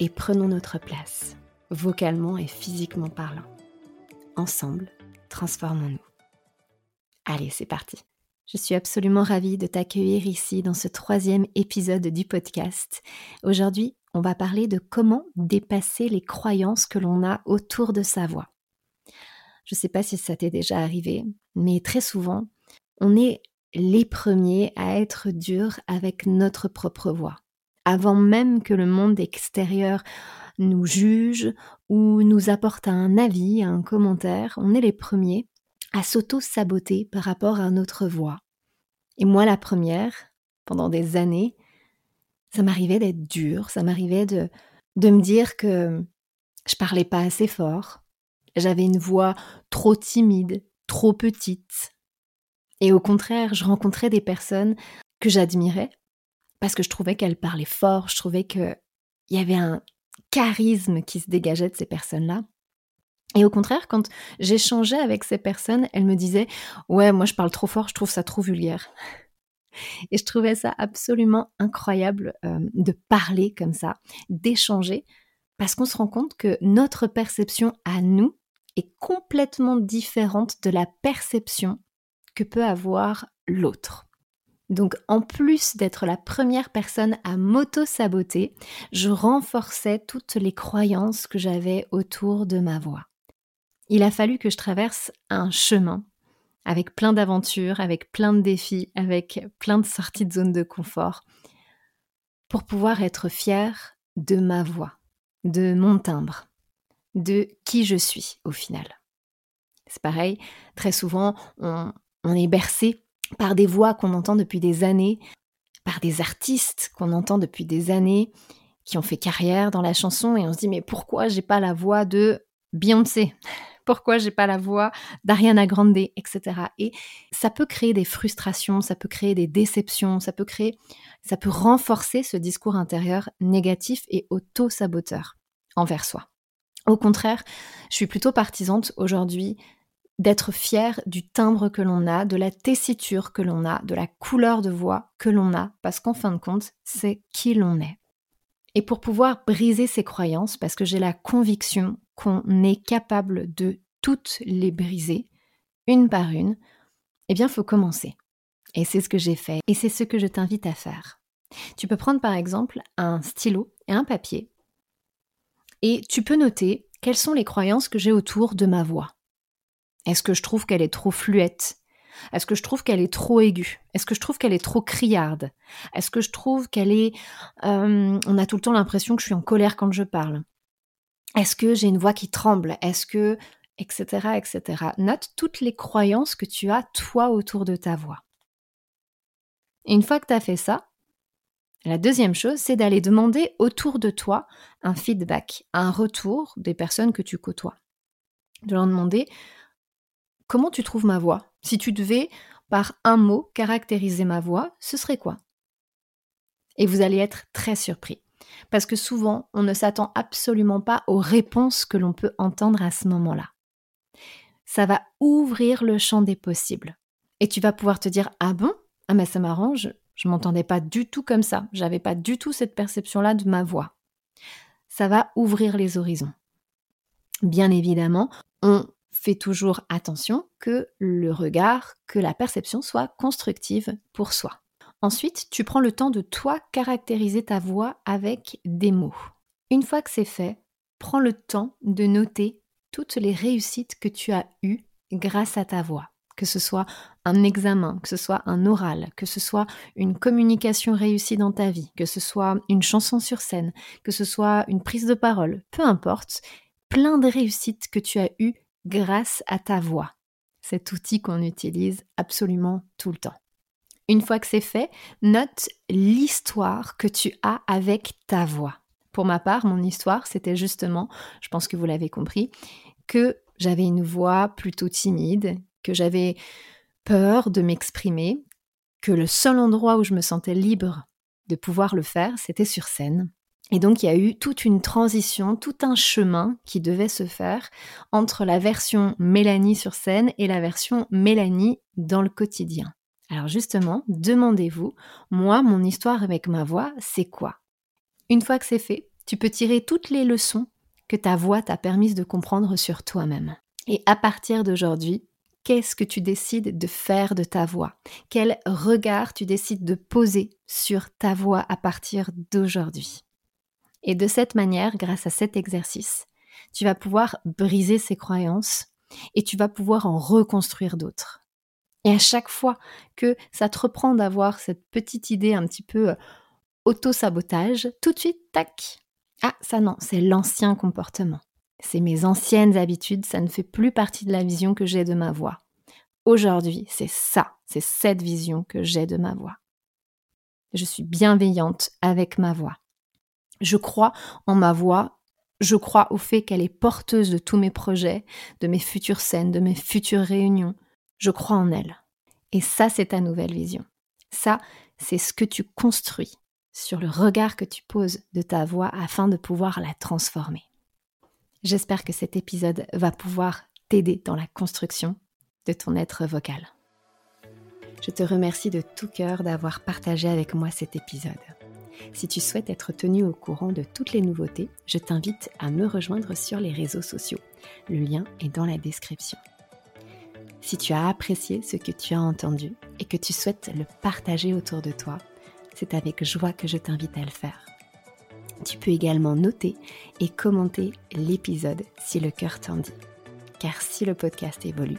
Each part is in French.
et prenons notre place, vocalement et physiquement parlant. Ensemble, transformons-nous. Allez, c'est parti. Je suis absolument ravie de t'accueillir ici dans ce troisième épisode du podcast. Aujourd'hui, on va parler de comment dépasser les croyances que l'on a autour de sa voix. Je ne sais pas si ça t'est déjà arrivé, mais très souvent, on est les premiers à être durs avec notre propre voix avant même que le monde extérieur nous juge ou nous apporte un avis, un commentaire, on est les premiers à s'auto-saboter par rapport à notre voix. Et moi, la première, pendant des années, ça m'arrivait d'être dur, ça m'arrivait de, de me dire que je parlais pas assez fort, j'avais une voix trop timide, trop petite. Et au contraire, je rencontrais des personnes que j'admirais, parce que je trouvais qu'elle parlait fort, je trouvais qu'il y avait un charisme qui se dégageait de ces personnes-là. Et au contraire, quand j'échangeais avec ces personnes, elles me disaient Ouais, moi je parle trop fort, je trouve ça trop vulgaire. Et je trouvais ça absolument incroyable euh, de parler comme ça, d'échanger, parce qu'on se rend compte que notre perception à nous est complètement différente de la perception que peut avoir l'autre. Donc en plus d'être la première personne à m'auto-saboter, je renforçais toutes les croyances que j'avais autour de ma voix. Il a fallu que je traverse un chemin avec plein d'aventures, avec plein de défis, avec plein de sorties de zone de confort pour pouvoir être fière de ma voix, de mon timbre, de qui je suis au final. C'est pareil, très souvent on, on est bercé par des voix qu'on entend depuis des années, par des artistes qu'on entend depuis des années, qui ont fait carrière dans la chanson, et on se dit mais pourquoi j'ai pas la voix de Beyoncé? Pourquoi j'ai pas la voix d'Ariana Grande, etc. Et ça peut créer des frustrations, ça peut créer des déceptions, ça peut créer, ça peut renforcer ce discours intérieur négatif et auto-saboteur envers soi. Au contraire, je suis plutôt partisante aujourd'hui d'être fier du timbre que l'on a, de la tessiture que l'on a, de la couleur de voix que l'on a, parce qu'en fin de compte, c'est qui l'on est. Et pour pouvoir briser ces croyances, parce que j'ai la conviction qu'on est capable de toutes les briser, une par une, eh bien, faut commencer. Et c'est ce que j'ai fait, et c'est ce que je t'invite à faire. Tu peux prendre par exemple un stylo et un papier, et tu peux noter quelles sont les croyances que j'ai autour de ma voix. Est-ce que je trouve qu'elle est trop fluette? Est-ce que je trouve qu'elle est trop aiguë? Est-ce que je trouve qu'elle est trop criarde? Est-ce que je trouve qu'elle est... Euh, on a tout le temps l'impression que je suis en colère quand je parle. Est-ce que j'ai une voix qui tremble? Est-ce que... etc. etc. Note toutes les croyances que tu as toi autour de ta voix. Et une fois que tu as fait ça, la deuxième chose, c'est d'aller demander autour de toi un feedback, un retour des personnes que tu côtoies. De leur demander Comment tu trouves ma voix? Si tu devais, par un mot, caractériser ma voix, ce serait quoi? Et vous allez être très surpris. Parce que souvent, on ne s'attend absolument pas aux réponses que l'on peut entendre à ce moment-là. Ça va ouvrir le champ des possibles. Et tu vas pouvoir te dire Ah bon? Ah, mais ça m'arrange, je m'entendais pas du tout comme ça, j'avais pas du tout cette perception-là de ma voix. Ça va ouvrir les horizons. Bien évidemment, on fais toujours attention que le regard, que la perception soit constructive pour soi. Ensuite, tu prends le temps de toi caractériser ta voix avec des mots. Une fois que c'est fait, prends le temps de noter toutes les réussites que tu as eues grâce à ta voix. Que ce soit un examen, que ce soit un oral, que ce soit une communication réussie dans ta vie, que ce soit une chanson sur scène, que ce soit une prise de parole, peu importe, plein de réussites que tu as eues grâce à ta voix. Cet outil qu'on utilise absolument tout le temps. Une fois que c'est fait, note l'histoire que tu as avec ta voix. Pour ma part, mon histoire, c'était justement, je pense que vous l'avez compris, que j'avais une voix plutôt timide, que j'avais peur de m'exprimer, que le seul endroit où je me sentais libre de pouvoir le faire, c'était sur scène. Et donc il y a eu toute une transition, tout un chemin qui devait se faire entre la version Mélanie sur scène et la version Mélanie dans le quotidien. Alors justement, demandez-vous, moi, mon histoire avec ma voix, c'est quoi? Une fois que c'est fait, tu peux tirer toutes les leçons que ta voix t'a permis de comprendre sur toi-même. Et à partir d'aujourd'hui, qu'est-ce que tu décides de faire de ta voix? Quel regard tu décides de poser sur ta voix à partir d'aujourd'hui? Et de cette manière, grâce à cet exercice, tu vas pouvoir briser ces croyances et tu vas pouvoir en reconstruire d'autres. Et à chaque fois que ça te reprend d'avoir cette petite idée un petit peu euh, auto-sabotage, tout de suite, tac, ah, ça non, c'est l'ancien comportement. C'est mes anciennes habitudes, ça ne fait plus partie de la vision que j'ai de ma voix. Aujourd'hui, c'est ça, c'est cette vision que j'ai de ma voix. Je suis bienveillante avec ma voix. Je crois en ma voix, je crois au fait qu'elle est porteuse de tous mes projets, de mes futures scènes, de mes futures réunions. Je crois en elle. Et ça, c'est ta nouvelle vision. Ça, c'est ce que tu construis sur le regard que tu poses de ta voix afin de pouvoir la transformer. J'espère que cet épisode va pouvoir t'aider dans la construction de ton être vocal. Je te remercie de tout cœur d'avoir partagé avec moi cet épisode. Si tu souhaites être tenu au courant de toutes les nouveautés, je t'invite à me rejoindre sur les réseaux sociaux. Le lien est dans la description. Si tu as apprécié ce que tu as entendu et que tu souhaites le partager autour de toi, c'est avec joie que je t'invite à le faire. Tu peux également noter et commenter l'épisode si le cœur t'en dit. Car si le podcast évolue,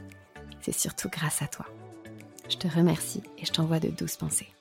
c'est surtout grâce à toi. Je te remercie et je t'envoie de douces pensées.